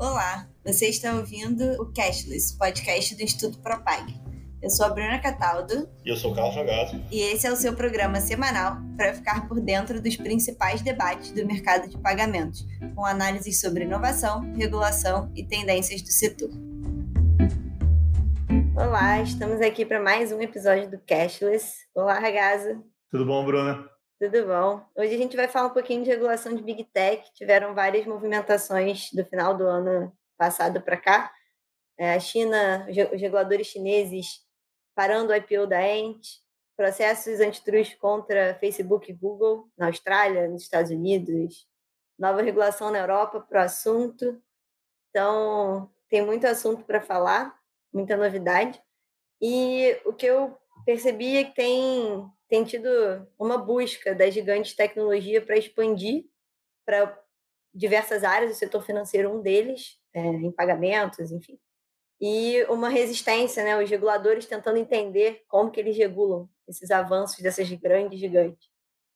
Olá, você está ouvindo o Cashless, podcast do Instituto Propag. Eu sou a Bruna Cataldo. E eu sou o Carlos Jogado. E esse é o seu programa semanal para ficar por dentro dos principais debates do mercado de pagamentos, com análises sobre inovação, regulação e tendências do setor. Olá, estamos aqui para mais um episódio do Cashless. Olá, Ragazza. Tudo bom, Bruna? Tudo bom. Hoje a gente vai falar um pouquinho de regulação de Big Tech. Tiveram várias movimentações do final do ano passado para cá. É, a China, os reguladores chineses parando o IPO da Ant, processos antitrust contra Facebook e Google na Austrália, nos Estados Unidos, nova regulação na Europa para o assunto. Então, tem muito assunto para falar, muita novidade. E o que eu percebi é que tem tem tido uma busca das gigantes tecnologia para expandir para diversas áreas, o setor financeiro um deles, é, em pagamentos, enfim. E uma resistência, né, os reguladores tentando entender como que eles regulam esses avanços dessas grandes gigantes.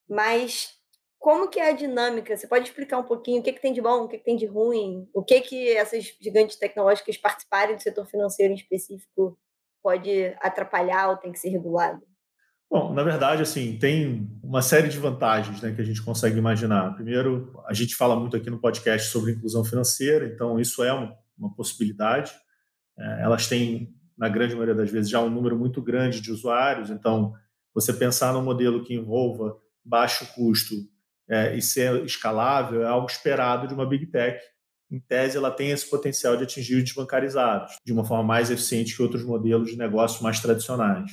Mas como que é a dinâmica? Você pode explicar um pouquinho o que, que tem de bom, o que, que tem de ruim, o que que essas gigantes tecnológicas participarem do setor financeiro em específico pode atrapalhar ou tem que ser regulado? Bom, na verdade, assim, tem uma série de vantagens né, que a gente consegue imaginar. Primeiro, a gente fala muito aqui no podcast sobre inclusão financeira, então isso é uma, uma possibilidade. É, elas têm, na grande maioria das vezes, já um número muito grande de usuários, então você pensar num modelo que envolva baixo custo é, e ser escalável é algo esperado de uma Big Tech. Em tese, ela tem esse potencial de atingir os desbancarizados de uma forma mais eficiente que outros modelos de negócio mais tradicionais.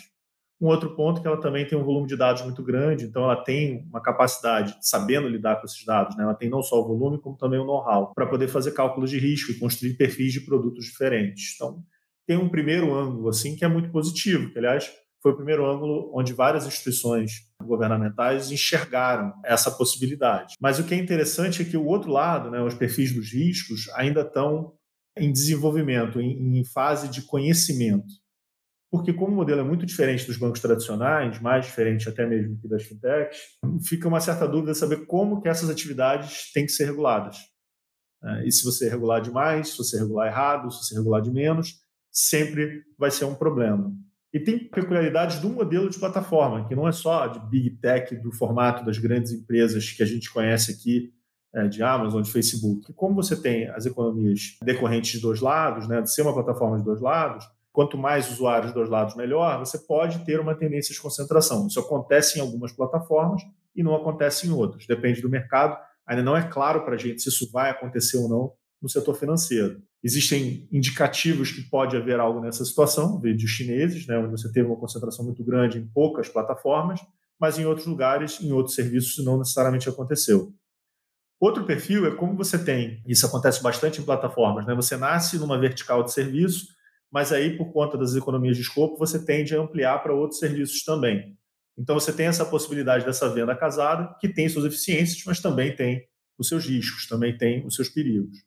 Um outro ponto é que ela também tem um volume de dados muito grande, então ela tem uma capacidade, sabendo lidar com esses dados, né? ela tem não só o volume, como também o know-how, para poder fazer cálculos de risco e construir perfis de produtos diferentes. Então, tem um primeiro ângulo assim que é muito positivo, que aliás foi o primeiro ângulo onde várias instituições governamentais enxergaram essa possibilidade. Mas o que é interessante é que o outro lado, né, os perfis dos riscos, ainda estão em desenvolvimento, em, em fase de conhecimento porque como o modelo é muito diferente dos bancos tradicionais, mais diferente até mesmo que das fintechs, fica uma certa dúvida saber como que essas atividades têm que ser reguladas. É, e se você regular demais, se você regular errado, se você regular de menos, sempre vai ser um problema. E tem peculiaridades do modelo de plataforma, que não é só de big tech, do formato das grandes empresas que a gente conhece aqui, é, de Amazon, de Facebook. Como você tem as economias decorrentes de dois lados, né, de ser uma plataforma de dois lados, quanto mais usuários dos lados, melhor, você pode ter uma tendência de concentração. Isso acontece em algumas plataformas e não acontece em outras. Depende do mercado. Ainda não é claro para a gente se isso vai acontecer ou não no setor financeiro. Existem indicativos que pode haver algo nessa situação, vídeos chineses, né, onde você teve uma concentração muito grande em poucas plataformas, mas em outros lugares, em outros serviços, isso não necessariamente aconteceu. Outro perfil é como você tem, isso acontece bastante em plataformas, né? você nasce numa vertical de serviço, mas aí, por conta das economias de escopo, você tende a ampliar para outros serviços também. Então, você tem essa possibilidade dessa venda casada, que tem suas eficiências, mas também tem os seus riscos, também tem os seus perigos.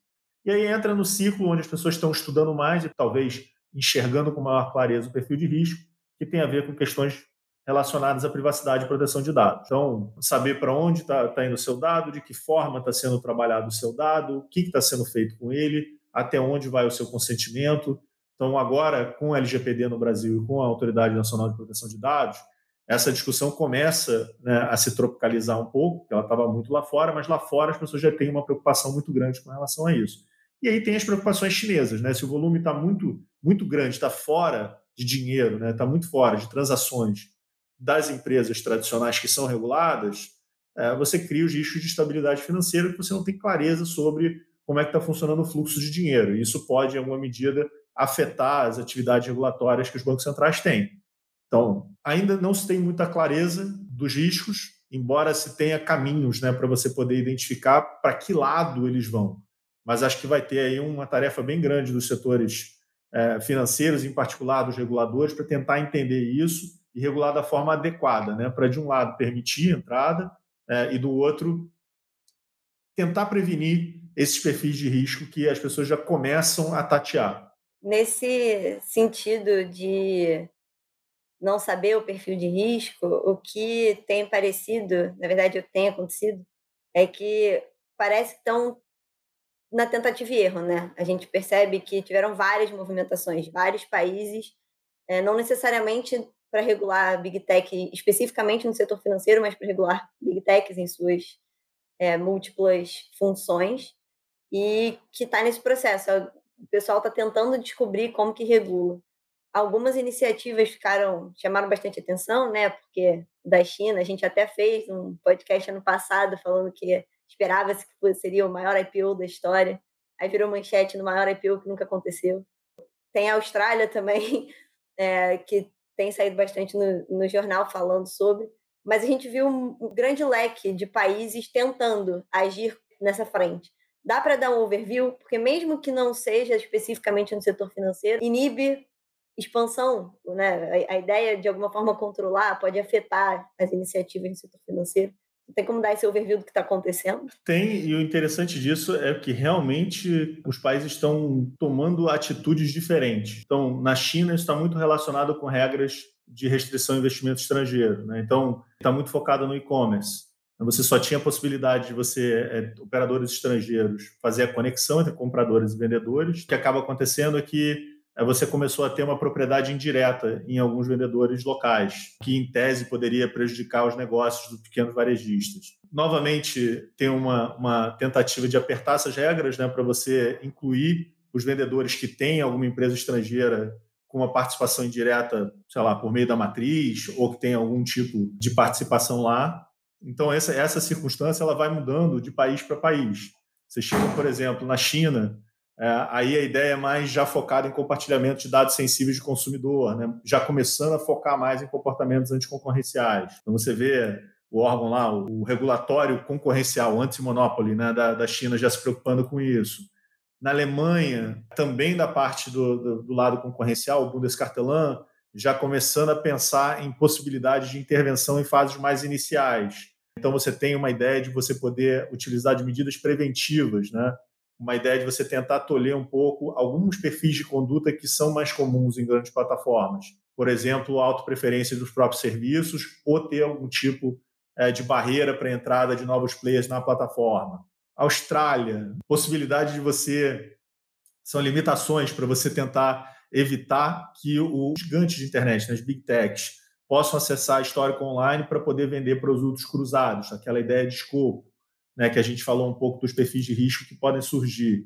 E aí entra no ciclo onde as pessoas estão estudando mais e talvez enxergando com maior clareza o perfil de risco, que tem a ver com questões relacionadas à privacidade e proteção de dados. Então, saber para onde está tá indo o seu dado, de que forma está sendo trabalhado o seu dado, o que está sendo feito com ele, até onde vai o seu consentimento, então, agora, com o LGPD no Brasil e com a Autoridade Nacional de Proteção de Dados, essa discussão começa né, a se tropicalizar um pouco, porque ela estava muito lá fora, mas lá fora as pessoas já têm uma preocupação muito grande com relação a isso. E aí tem as preocupações chinesas, né? Se o volume está muito, muito grande, está fora de dinheiro, está né? Tá muito fora de transações das empresas tradicionais que são reguladas, é, você cria os riscos de estabilidade financeira que você não tem clareza sobre como é que está funcionando o fluxo de dinheiro. E isso pode, em alguma medida, afetar as atividades regulatórias que os bancos centrais têm. Então, ainda não se tem muita clareza dos riscos, embora se tenha caminhos né, para você poder identificar para que lado eles vão. Mas acho que vai ter aí uma tarefa bem grande dos setores é, financeiros, em particular dos reguladores, para tentar entender isso e regular da forma adequada, né, para, de um lado, permitir a entrada é, e, do outro, tentar prevenir esses perfis de risco que as pessoas já começam a tatear. Nesse sentido de não saber o perfil de risco, o que tem parecido, na verdade, o que tem acontecido, é que parece que estão na tentativa e erro, né? A gente percebe que tiveram várias movimentações, vários países, é, não necessariamente para regular Big Tech especificamente no setor financeiro, mas para regular Big Techs em suas é, múltiplas funções, e que está nesse processo. O pessoal está tentando descobrir como que regula. Algumas iniciativas ficaram chamaram bastante atenção, né? Porque da China a gente até fez um podcast ano passado falando que esperava-se que seria o maior IPO da história. Aí virou manchete no maior IPO que nunca aconteceu. Tem a Austrália também, é, que tem saído bastante no, no, jornal falando sobre. Mas a gente viu um, grande leque de países tentando agir nessa frente. Dá para dar um overview? Porque mesmo que não seja especificamente no setor financeiro, inibe expansão, né? A ideia de alguma forma controlar pode afetar as iniciativas no setor financeiro. Tem como dar esse overview do que está acontecendo? Tem, e o interessante disso é que realmente os países estão tomando atitudes diferentes. Então, na China, isso está muito relacionado com regras de restrição ao investimento estrangeiro. Né? Então, está muito focado no e-commerce. Você só tinha a possibilidade de você, é, operadores estrangeiros, fazer a conexão entre compradores e vendedores. O que acaba acontecendo é que você começou a ter uma propriedade indireta em alguns vendedores locais, que em tese poderia prejudicar os negócios dos pequenos varejistas. Novamente, tem uma, uma tentativa de apertar essas regras né, para você incluir os vendedores que têm alguma empresa estrangeira com uma participação indireta, sei lá, por meio da matriz, ou que tem algum tipo de participação lá. Então, essa, essa circunstância ela vai mudando de país para país. Você chega, por exemplo, na China, é, aí a ideia é mais já focada em compartilhamento de dados sensíveis de consumidor, né? já começando a focar mais em comportamentos anticoncorrenciais. Então você vê o órgão lá, o regulatório concorrencial, anti-monopoly né, da, da China já se preocupando com isso. Na Alemanha, também da parte do, do, do lado concorrencial, o Bundeskartellamt já começando a pensar em possibilidades de intervenção em fases mais iniciais. Então você tem uma ideia de você poder utilizar de medidas preventivas, né? Uma ideia de você tentar tolher um pouco alguns perfis de conduta que são mais comuns em grandes plataformas. Por exemplo, a autopreferência dos próprios serviços ou ter algum tipo é, de barreira para a entrada de novos players na plataforma. Austrália, possibilidade de você. São limitações para você tentar evitar que os gigantes de internet, né, as big techs, possam acessar histórico online para poder vender produtos cruzados, aquela ideia de escopo né, que a gente falou um pouco dos perfis de risco que podem surgir.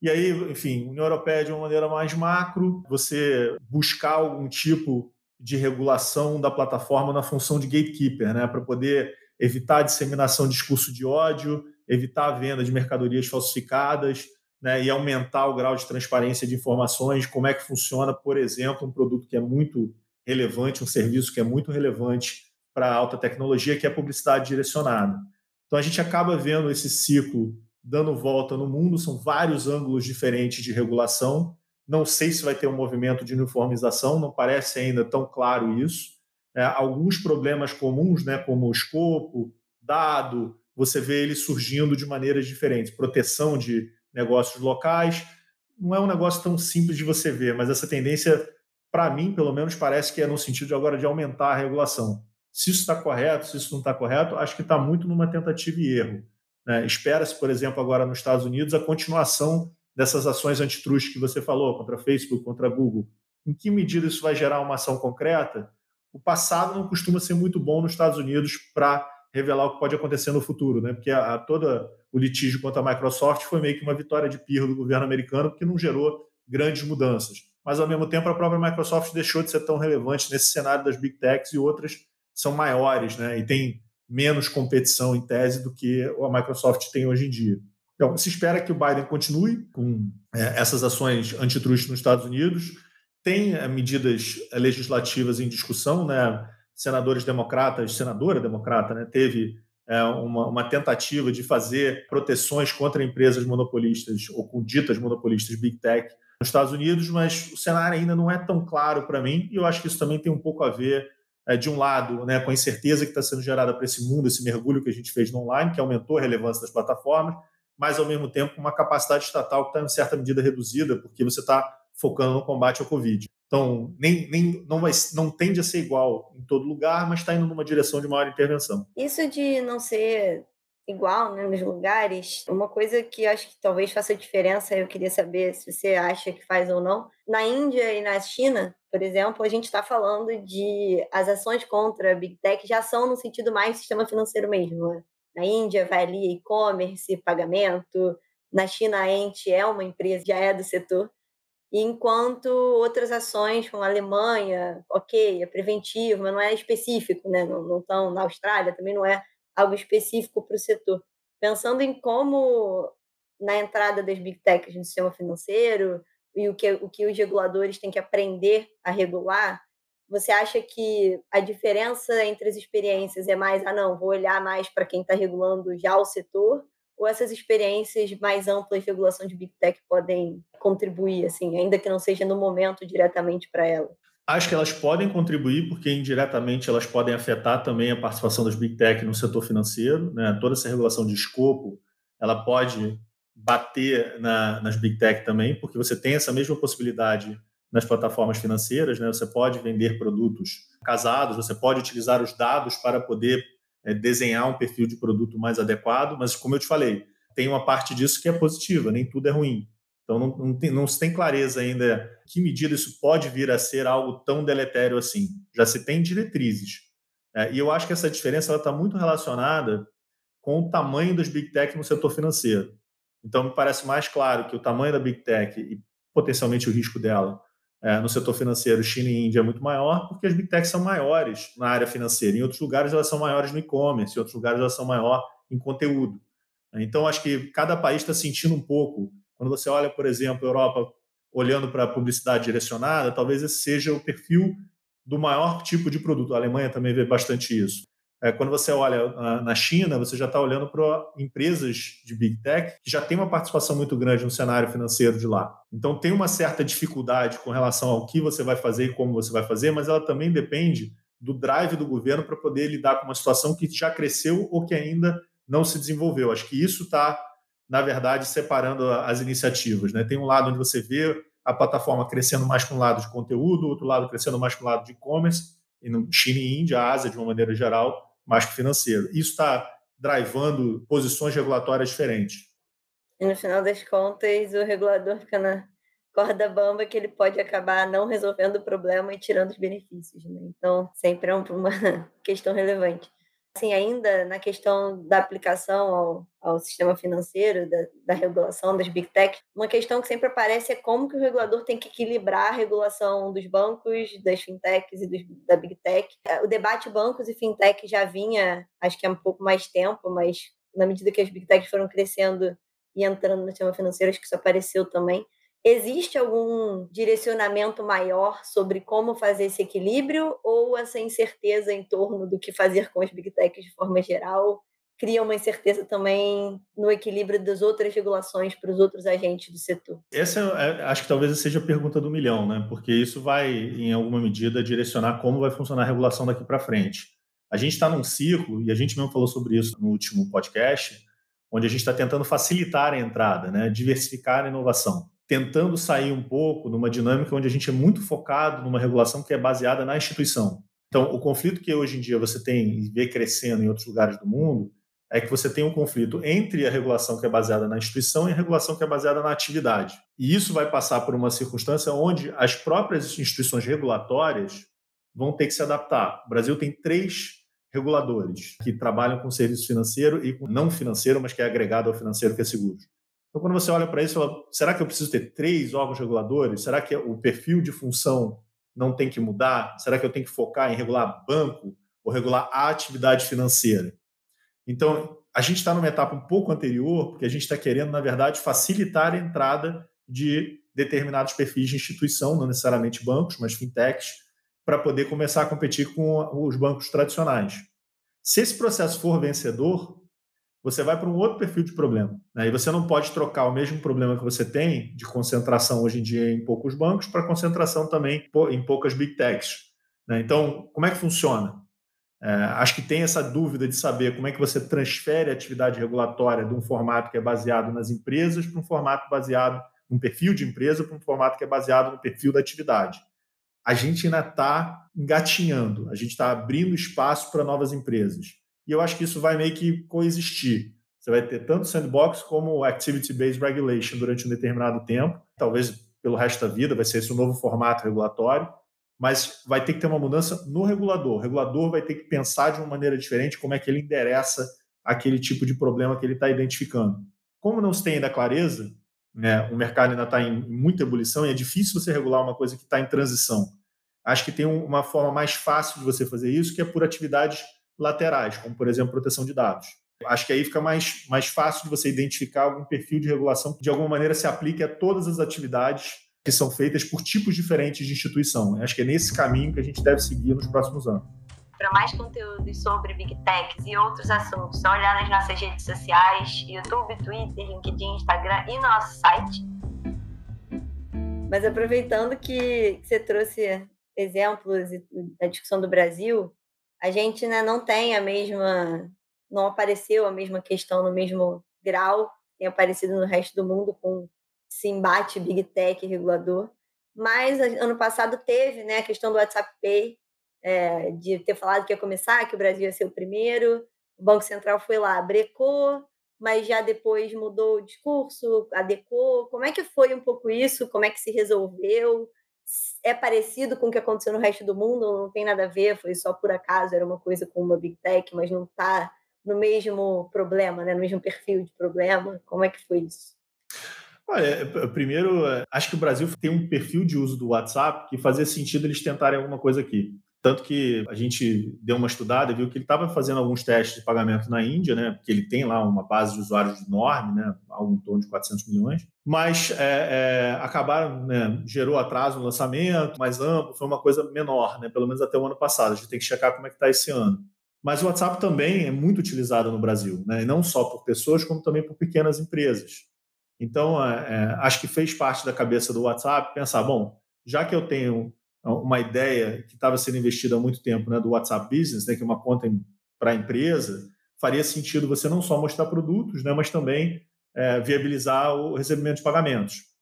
E aí, enfim, União Europeia de uma maneira mais macro, você buscar algum tipo de regulação da plataforma na função de gatekeeper, né, para poder evitar a disseminação de discurso de ódio, evitar a venda de mercadorias falsificadas, né, e aumentar o grau de transparência de informações, como é que funciona, por exemplo, um produto que é muito relevante, um serviço que é muito relevante para a alta tecnologia, que é a publicidade direcionada. Então a gente acaba vendo esse ciclo dando volta no mundo, são vários ângulos diferentes de regulação. Não sei se vai ter um movimento de uniformização, não parece ainda tão claro isso. É, alguns problemas comuns, né, como o escopo, dado, você vê eles surgindo de maneiras diferentes. Proteção de negócios locais, não é um negócio tão simples de você ver, mas essa tendência, para mim, pelo menos, parece que é no sentido agora de aumentar a regulação. Se isso está correto, se isso não está correto, acho que está muito numa tentativa e erro. Né? Espera-se, por exemplo, agora nos Estados Unidos, a continuação dessas ações antitrust que você falou, contra Facebook, contra Google. Em que medida isso vai gerar uma ação concreta? O passado não costuma ser muito bom nos Estados Unidos para revelar o que pode acontecer no futuro, né? porque a, a, todo o litígio contra a Microsoft foi meio que uma vitória de pirro do governo americano, porque não gerou grandes mudanças. Mas, ao mesmo tempo, a própria Microsoft deixou de ser tão relevante nesse cenário das big techs e outras são maiores né, e tem menos competição em tese do que a Microsoft tem hoje em dia. Então, se espera que o Biden continue com é, essas ações antitruste nos Estados Unidos. Tem é, medidas legislativas em discussão, né? Senadores democratas, senadora democrata, né, teve é, uma, uma, tentativa de fazer proteções contra empresas monopolistas ou com ditas monopolistas big tech nos Estados Unidos, mas o cenário ainda não é tão claro para mim e eu acho que isso também tem um pouco a ver é, de um lado, né, com a incerteza que está sendo gerada para esse mundo, esse mergulho que a gente fez no online, que aumentou a relevância das plataformas, mas ao mesmo tempo uma capacidade estatal que está em certa medida reduzida, porque você está focando no combate ao Covid. Então, nem, nem, não, vai, não tende a ser igual em todo lugar, mas está indo numa direção de maior intervenção. Isso de não ser igual né, nos lugares. Uma coisa que acho que talvez faça diferença, eu queria saber se você acha que faz ou não. Na Índia e na China, por exemplo, a gente está falando de as ações contra a Big Tech já são no sentido mais sistema financeiro mesmo. Né? Na Índia vai ali e-commerce, pagamento. Na China, a Ente é uma empresa, já é do setor. Enquanto outras ações, como a Alemanha, ok, é preventivo, mas não é específico, né? Não estão na Austrália, também não é algo específico para o setor. Pensando em como, na entrada das big techs no sistema financeiro e o que, o que os reguladores têm que aprender a regular, você acha que a diferença entre as experiências é mais, ah, não, vou olhar mais para quem está regulando já o setor, ou essas experiências mais amplas de regulação de Big Tech podem contribuir, assim, ainda que não seja no momento diretamente para ela? Acho que elas podem contribuir, porque indiretamente elas podem afetar também a participação das Big Tech no setor financeiro. Né? Toda essa regulação de escopo, ela pode bater na, nas Big Tech também, porque você tem essa mesma possibilidade nas plataformas financeiras. Né? Você pode vender produtos casados, você pode utilizar os dados para poder é, desenhar um perfil de produto mais adequado, mas como eu te falei, tem uma parte disso que é positiva, nem tudo é ruim. Então não, não, tem, não se tem clareza ainda que medida isso pode vir a ser algo tão deletério assim. Já se tem diretrizes. É, e eu acho que essa diferença está muito relacionada com o tamanho das Big Tech no setor financeiro. Então me parece mais claro que o tamanho da Big Tech e potencialmente o risco dela é, no setor financeiro, China e Índia é muito maior, porque as Big Techs são maiores na área financeira. Em outros lugares elas são maiores no e-commerce, em outros lugares elas são maior em conteúdo. Então acho que cada país está sentindo um pouco quando você olha, por exemplo, a Europa olhando para a publicidade direcionada, talvez esse seja o perfil do maior tipo de produto. A Alemanha também vê bastante isso. É, quando você olha na China, você já está olhando para empresas de big tech que já têm uma participação muito grande no cenário financeiro de lá. Então tem uma certa dificuldade com relação ao que você vai fazer e como você vai fazer, mas ela também depende do drive do governo para poder lidar com uma situação que já cresceu ou que ainda não se desenvolveu. Acho que isso está na verdade, separando as iniciativas. Né? Tem um lado onde você vê a plataforma crescendo mais para um lado de conteúdo, outro lado crescendo mais para o lado de e-commerce, e no China e Índia, Ásia, de uma maneira geral, mais que financeiro. Isso está drivando posições regulatórias diferentes. E no final das contas, o regulador fica na corda bamba que ele pode acabar não resolvendo o problema e tirando os benefícios. Né? Então, sempre é uma questão relevante assim, ainda na questão da aplicação ao, ao sistema financeiro, da, da, regulação das big tech, uma questão que sempre aparece é como que o regulador tem que equilibrar a regulação dos bancos, das fintechs e dos, da big tech. O debate bancos e fintech já vinha, acho que há um pouco mais tempo, mas na medida que as big techs foram crescendo e entrando no sistema financeiro, acho que isso apareceu também. Existe algum direcionamento maior sobre como fazer esse equilíbrio ou essa incerteza em torno do que fazer com as big techs de forma geral cria uma incerteza também no equilíbrio das outras regulações para os outros agentes do setor? Essa é, acho que talvez seja a pergunta do milhão, né? Porque isso vai, em alguma medida, direcionar como vai funcionar a regulação daqui para frente. A gente está num ciclo, e a gente mesmo falou sobre isso no último podcast, onde a gente está tentando facilitar a entrada, né? diversificar a inovação tentando sair um pouco numa dinâmica onde a gente é muito focado numa regulação que é baseada na instituição. Então, o conflito que hoje em dia você tem e vê crescendo em outros lugares do mundo é que você tem um conflito entre a regulação que é baseada na instituição e a regulação que é baseada na atividade. E isso vai passar por uma circunstância onde as próprias instituições regulatórias vão ter que se adaptar. O Brasil tem três reguladores que trabalham com serviço financeiro e com não financeiro, mas que é agregado ao financeiro, que é seguro. Então, quando você olha para isso, fala, será que eu preciso ter três órgãos reguladores? Será que o perfil de função não tem que mudar? Será que eu tenho que focar em regular banco ou regular a atividade financeira? Então, a gente está numa etapa um pouco anterior, porque a gente está querendo, na verdade, facilitar a entrada de determinados perfis de instituição, não necessariamente bancos, mas fintechs, para poder começar a competir com os bancos tradicionais. Se esse processo for vencedor, você vai para um outro perfil de problema. Né? E você não pode trocar o mesmo problema que você tem de concentração hoje em dia em poucos bancos para concentração também em poucas big techs. Né? Então, como é que funciona? É, acho que tem essa dúvida de saber como é que você transfere a atividade regulatória de um formato que é baseado nas empresas para um formato baseado num perfil de empresa para um formato que é baseado no perfil da atividade. A gente ainda está engatinhando, a gente está abrindo espaço para novas empresas. E eu acho que isso vai meio que coexistir. Você vai ter tanto sandbox como activity-based regulation durante um determinado tempo, talvez pelo resto da vida, vai ser esse o novo formato regulatório, mas vai ter que ter uma mudança no regulador. O regulador vai ter que pensar de uma maneira diferente como é que ele endereça aquele tipo de problema que ele está identificando. Como não se tem ainda clareza, né, o mercado ainda está em muita ebulição e é difícil você regular uma coisa que está em transição. Acho que tem uma forma mais fácil de você fazer isso, que é por atividades laterais, como, por exemplo, proteção de dados. Acho que aí fica mais, mais fácil de você identificar algum perfil de regulação que, de alguma maneira, se aplique a todas as atividades que são feitas por tipos diferentes de instituição. Acho que é nesse caminho que a gente deve seguir nos próximos anos. Para mais conteúdos sobre Big Techs e outros assuntos, só olhar nas nossas redes sociais, YouTube, Twitter, LinkedIn, Instagram e no nosso site. Mas aproveitando que você trouxe exemplos da discussão do Brasil, a gente né, não tem a mesma, não apareceu a mesma questão no mesmo grau tem aparecido no resto do mundo com esse embate Big Tech regulador. Mas ano passado teve né, a questão do WhatsApp Pay, é, de ter falado que ia começar, que o Brasil ia ser o primeiro. O Banco Central foi lá, brecou, mas já depois mudou o discurso, adequou. Como é que foi um pouco isso? Como é que se resolveu? É parecido com o que aconteceu no resto do mundo, não tem nada a ver, foi só por acaso, era uma coisa com uma Big Tech, mas não está no mesmo problema, né? no mesmo perfil de problema. Como é que foi isso? Olha, é, primeiro, é, acho que o Brasil tem um perfil de uso do WhatsApp que fazia sentido eles tentarem alguma coisa aqui. Tanto que a gente deu uma estudada e viu que ele estava fazendo alguns testes de pagamento na Índia, né? Porque ele tem lá uma base de usuários enorme, né? Algo em torno de 400 milhões. Mas é, é, acabaram, né? Gerou atraso no lançamento, mais amplo, foi uma coisa menor, né? Pelo menos até o ano passado. A gente tem que checar como é que está esse ano. Mas o WhatsApp também é muito utilizado no Brasil, né? E não só por pessoas, como também por pequenas empresas. Então, é, é acho que fez parte da cabeça do WhatsApp pensar, bom, já que eu tenho uma ideia que estava sendo investida há muito tempo, né, do WhatsApp Business, né, que é uma conta para a empresa, faria sentido você não só mostrar produtos, né, mas também é, viabilizar o recebimento de pagamentos.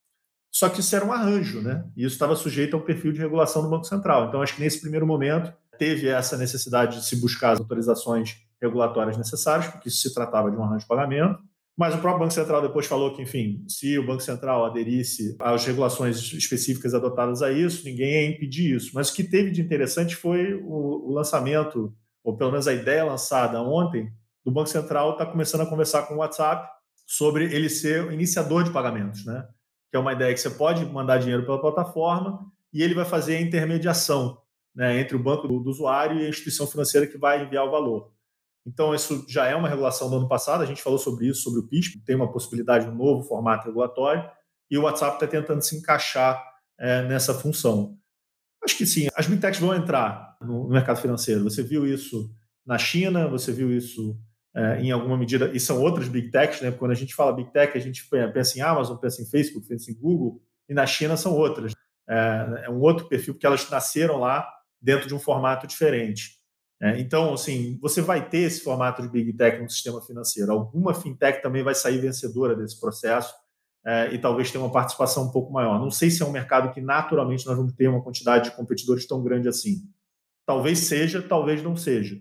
Só que isso era um arranjo, né? E isso estava sujeito ao perfil de regulação do Banco Central. Então, acho que nesse primeiro momento teve essa necessidade de se buscar as autorizações regulatórias necessárias, porque isso se tratava de um arranjo de pagamento. Mas o próprio Banco Central depois falou que, enfim, se o Banco Central aderisse às regulações específicas adotadas a isso, ninguém ia impedir isso. Mas o que teve de interessante foi o, lançamento, ou pelo menos a ideia lançada ontem, do Banco Central está começando a conversar com o WhatsApp sobre ele ser o iniciador de pagamentos, né? Que é uma ideia que você pode mandar dinheiro pela plataforma e ele vai fazer a intermediação né, entre o banco do usuário e a instituição financeira que vai enviar o valor. Então, isso já é uma regulação do ano passado, a gente falou sobre isso, sobre o PISP, tem uma possibilidade de um novo formato regulatório, e o WhatsApp está tentando se encaixar é, nessa função. Acho que sim, as big techs vão entrar no, mercado financeiro. Você viu isso na China, você viu isso é, em alguma medida, e são outras big techs, né? Quando a gente fala big tech, a gente pensa em Amazon, pensa em Facebook, pensa em Google, e na China são outras. É, é um outro perfil, porque elas nasceram lá dentro de um formato diferente. É, então, assim, você vai ter esse formato de Big Tech no sistema financeiro. Alguma fintech também vai sair vencedora desse processo é, e talvez tenha uma participação um pouco maior. Não sei se é um mercado que naturalmente nós vamos ter uma quantidade de competidores tão grande assim. Talvez seja, talvez não seja.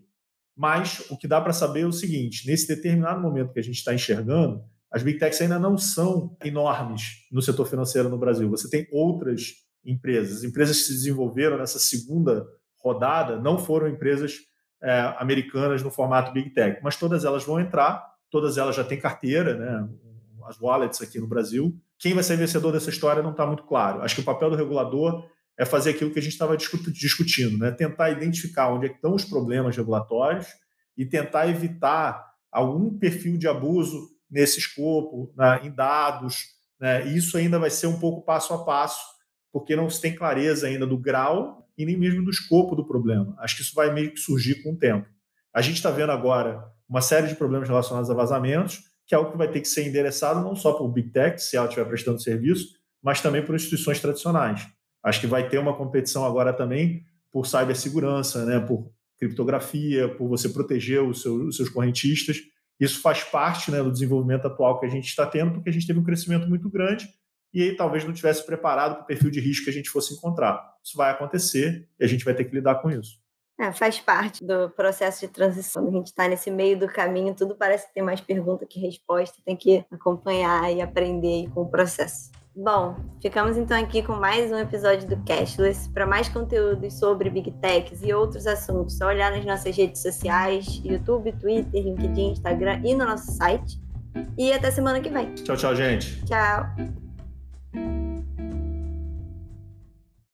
Mas o que dá para saber é o seguinte: nesse determinado momento que a gente está enxergando, as Big Techs ainda não são enormes no setor financeiro no Brasil. Você tem outras empresas, empresas que se desenvolveram nessa segunda rodada, não foram empresas é, americanas no formato Big Tech, mas todas elas vão entrar, todas elas já têm carteira, né, as wallets aqui no Brasil. Quem vai ser vencedor dessa história não está muito claro. Acho que o papel do regulador é fazer aquilo que a gente estava discutindo, né? tentar identificar onde é estão os problemas regulatórios e tentar evitar algum perfil de abuso nesse escopo, né, em dados. Né? E isso ainda vai ser um pouco passo a passo, porque não se tem clareza ainda do grau e nem mesmo do escopo do problema. Acho que isso vai meio que surgir com o tempo. A gente está vendo agora uma série de problemas relacionados a vazamentos, que é algo que vai ter que ser endereçado não só por Big Tech, se ela estiver prestando serviço, mas também por instituições tradicionais. Acho que vai ter uma competição agora também por cibersegurança, né, por criptografia, por você proteger os seus, os seus correntistas. Isso faz parte né, do desenvolvimento atual que a gente está tendo, porque a gente teve um crescimento muito grande e talvez não tivesse preparado para o perfil de risco que a gente fosse encontrar. Isso vai acontecer e a gente vai ter que lidar com isso. É, faz parte do processo de transição. A gente está nesse meio do caminho, tudo parece que tem mais pergunta que resposta, tem que acompanhar e aprender com o processo. Bom, ficamos então aqui com mais um episódio do Cashless. Para mais conteúdos sobre Big Techs e outros assuntos, só olhar nas nossas redes sociais, YouTube, Twitter, LinkedIn, Instagram e no nosso site. E até semana que vem. Tchau, tchau, gente. Tchau. thank you